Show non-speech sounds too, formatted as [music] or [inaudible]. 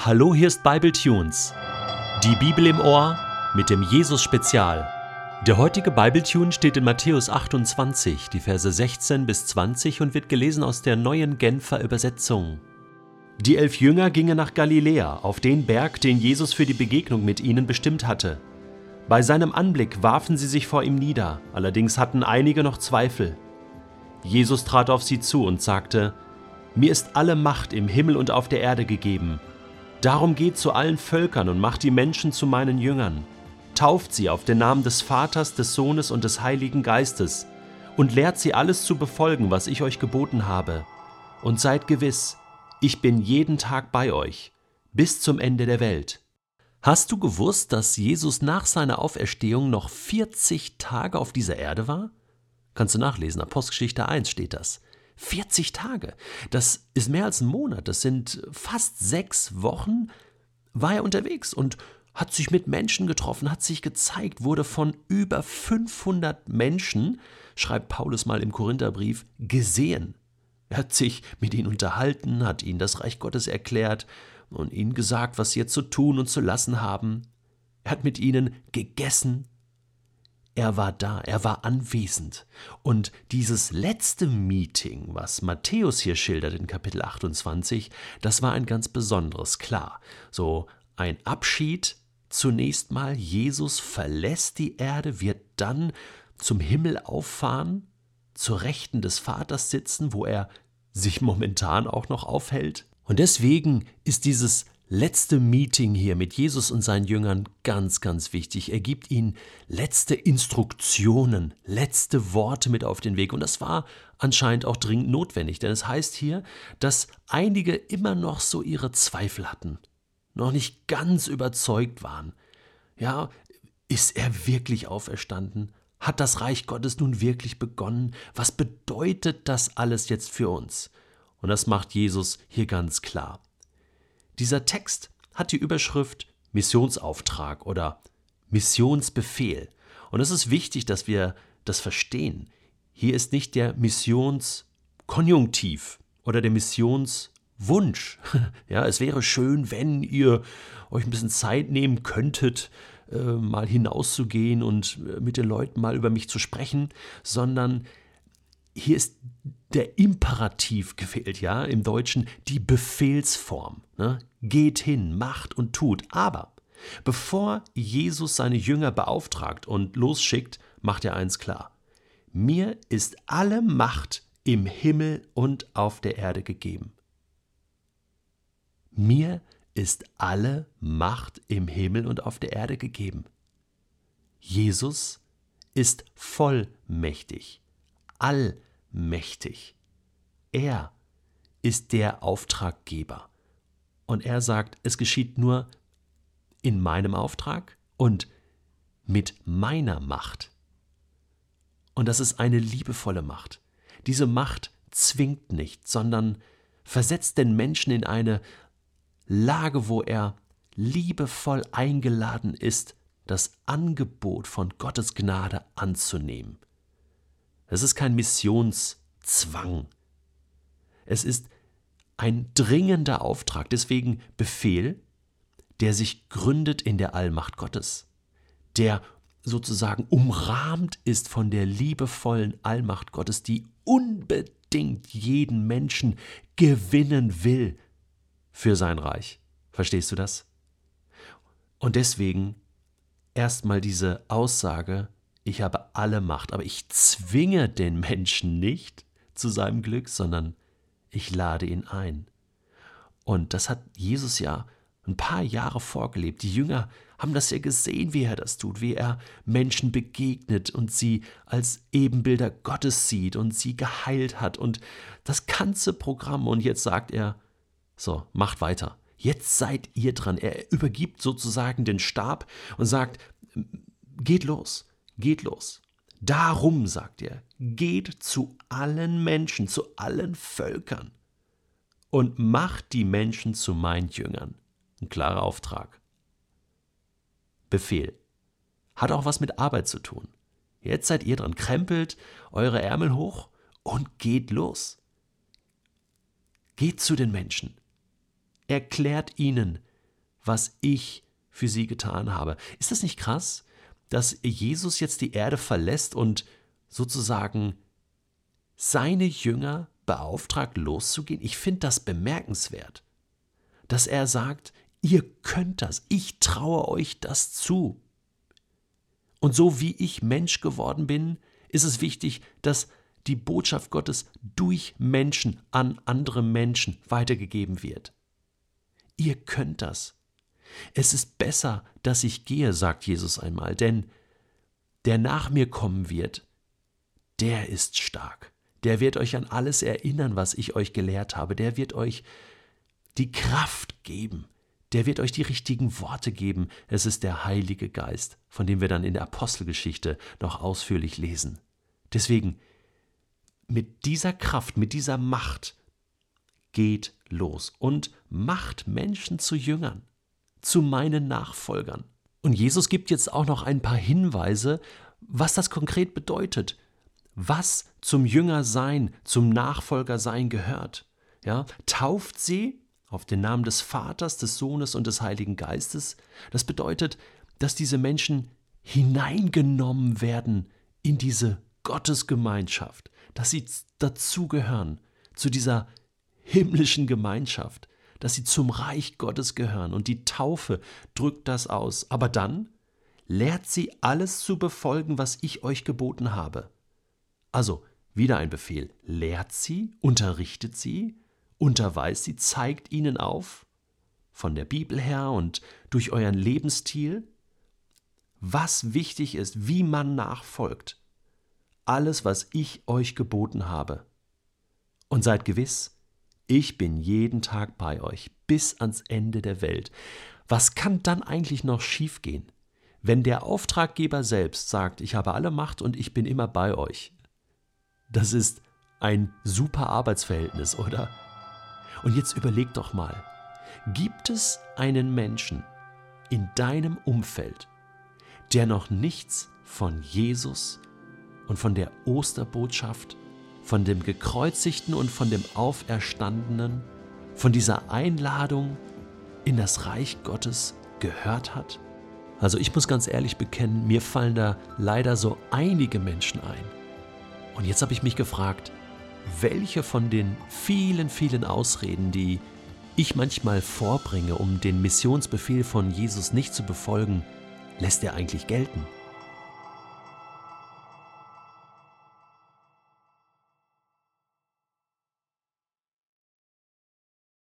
Hallo, hier ist Bible Tunes. Die Bibel im Ohr mit dem Jesus Spezial. Der heutige Bible Tune steht in Matthäus 28, die Verse 16 bis 20 und wird gelesen aus der neuen Genfer Übersetzung. Die elf Jünger gingen nach Galiläa, auf den Berg, den Jesus für die Begegnung mit ihnen bestimmt hatte. Bei seinem Anblick warfen sie sich vor ihm nieder, allerdings hatten einige noch Zweifel. Jesus trat auf sie zu und sagte, Mir ist alle Macht im Himmel und auf der Erde gegeben. Darum geht zu allen Völkern und macht die Menschen zu meinen Jüngern. Tauft sie auf den Namen des Vaters, des Sohnes und des Heiligen Geistes und lehrt sie alles zu befolgen, was ich euch geboten habe. Und seid gewiss, ich bin jeden Tag bei euch, bis zum Ende der Welt. Hast du gewusst, dass Jesus nach seiner Auferstehung noch 40 Tage auf dieser Erde war? Kannst du nachlesen, Apostelgeschichte 1 steht das. 40 Tage. Das ist mehr als ein Monat. Das sind fast sechs Wochen, war er unterwegs und hat sich mit Menschen getroffen, hat sich gezeigt, wurde von über 500 Menschen, schreibt Paulus mal im Korintherbrief, gesehen. Er hat sich mit ihnen unterhalten, hat ihnen das Reich Gottes erklärt und ihnen gesagt, was sie jetzt zu tun und zu lassen haben. Er hat mit ihnen gegessen, er war da, er war anwesend. Und dieses letzte Meeting, was Matthäus hier schildert in Kapitel 28, das war ein ganz besonderes, klar. So ein Abschied zunächst mal, Jesus verlässt die Erde, wird dann zum Himmel auffahren, zur Rechten des Vaters sitzen, wo er sich momentan auch noch aufhält. Und deswegen ist dieses letzte Meeting hier mit Jesus und seinen Jüngern ganz, ganz wichtig. Er gibt ihnen letzte Instruktionen, letzte Worte mit auf den Weg. Und das war anscheinend auch dringend notwendig, denn es heißt hier, dass einige immer noch so ihre Zweifel hatten, noch nicht ganz überzeugt waren. Ja, ist er wirklich auferstanden? Hat das Reich Gottes nun wirklich begonnen? Was bedeutet das alles jetzt für uns? Und das macht Jesus hier ganz klar. Dieser Text hat die Überschrift Missionsauftrag oder Missionsbefehl. Und es ist wichtig, dass wir das verstehen. Hier ist nicht der Missionskonjunktiv oder der Missionswunsch. [laughs] Ja, es wäre schön, wenn ihr euch ein bisschen Zeit nehmen könntet, äh, mal hinauszugehen und äh, mit den Leuten mal über mich zu sprechen, sondern hier ist der Imperativ gefehlt, ja, im Deutschen die Befehlsform. Ne? Geht hin, macht und tut. Aber bevor Jesus seine Jünger beauftragt und losschickt, macht er eins klar. Mir ist alle Macht im Himmel und auf der Erde gegeben. Mir ist alle Macht im Himmel und auf der Erde gegeben. Jesus ist vollmächtig, allmächtig mächtig. Er ist der Auftraggeber. Und er sagt, es geschieht nur in meinem Auftrag und mit meiner Macht. Und das ist eine liebevolle Macht. Diese Macht zwingt nicht, sondern versetzt den Menschen in eine Lage, wo er liebevoll eingeladen ist, das Angebot von Gottes Gnade anzunehmen. Es ist kein Missionszwang. Es ist ein dringender Auftrag, deswegen Befehl, der sich gründet in der Allmacht Gottes, der sozusagen umrahmt ist von der liebevollen Allmacht Gottes, die unbedingt jeden Menschen gewinnen will für sein Reich. Verstehst du das? Und deswegen erstmal diese Aussage, ich habe alle Macht, aber ich zwinge den Menschen nicht zu seinem Glück, sondern ich lade ihn ein. Und das hat Jesus ja ein paar Jahre vorgelebt. Die Jünger haben das ja gesehen, wie er das tut, wie er Menschen begegnet und sie als Ebenbilder Gottes sieht und sie geheilt hat und das ganze Programm. Und jetzt sagt er, so, macht weiter. Jetzt seid ihr dran. Er übergibt sozusagen den Stab und sagt, geht los. Geht los. Darum, sagt er, geht zu allen Menschen, zu allen Völkern und macht die Menschen zu meinen Jüngern. Ein klarer Auftrag. Befehl. Hat auch was mit Arbeit zu tun. Jetzt seid ihr dran, krempelt eure Ärmel hoch und geht los. Geht zu den Menschen. Erklärt ihnen was ich für sie getan habe. Ist das nicht krass, dass Jesus jetzt die Erde verlässt und sozusagen seine Jünger beauftragt, loszugehen? Ich finde das bemerkenswert, dass er sagt, ihr könnt das, ich traue euch das zu. Und so wie ich Mensch geworden bin, ist es wichtig, dass die Botschaft Gottes durch Menschen an andere Menschen weitergegeben wird. Ihr könnt das. Es ist besser, dass ich gehe, sagt Jesus einmal, denn der nach mir kommen wird, der ist stark. Der wird euch an alles erinnern, was ich euch gelehrt habe. Der wird euch die Kraft geben. Der wird euch die richtigen Worte geben. Es ist der Heilige Geist, von dem wir dann in der Apostelgeschichte noch ausführlich lesen. Deswegen, mit dieser Kraft, mit dieser Macht geht los und macht Menschen zu Jüngern, zu meinen Nachfolgern. Und Jesus gibt jetzt auch noch ein paar Hinweise, was das konkret bedeutet, was zum Jüngersein, zum Nachfolgersein gehört. Ja, tauft sie auf den Namen des Vaters, des Sohnes und des Heiligen Geistes. Das bedeutet, dass diese Menschen hineingenommen werden in diese Gottesgemeinschaft, dass sie dazugehören, zu dieser himmlischen Gemeinschaft, dass sie zum Reich Gottes gehören. Und die Taufe drückt das aus. Aber dann lehrt sie alles zu befolgen, was ich euch geboten habe. Also, wieder ein Befehl. Lehrt sie, unterrichtet sie, unterweist sie, zeigt ihnen auf, von der Bibel her und durch euren Lebensstil, was wichtig ist, wie man nachfolgt alles, was ich euch geboten habe. Und seid gewiss, ich bin jeden Tag bei euch bis ans Ende der Welt. Was kann dann eigentlich noch schiefgehen, wenn der Auftraggeber selbst sagt, ich habe alle Macht und ich bin immer bei euch? Das ist ein super Arbeitsverhältnis, oder? Und jetzt überleg doch mal, gibt es einen Menschen in deinem Umfeld, der noch nichts von Jesus und von der Osterbotschaft, von dem gekreuzigten und von dem Auferstandenen, von dieser Einladung in das Reich Gottes gehört hat? Also ich muss ganz ehrlich bekennen, mir fallen da leider so einige Menschen ein. Und jetzt habe ich mich gefragt, welche von den vielen, vielen Ausreden, die ich manchmal vorbringe, um den Missionsbefehl von Jesus nicht zu befolgen, lässt er eigentlich gelten?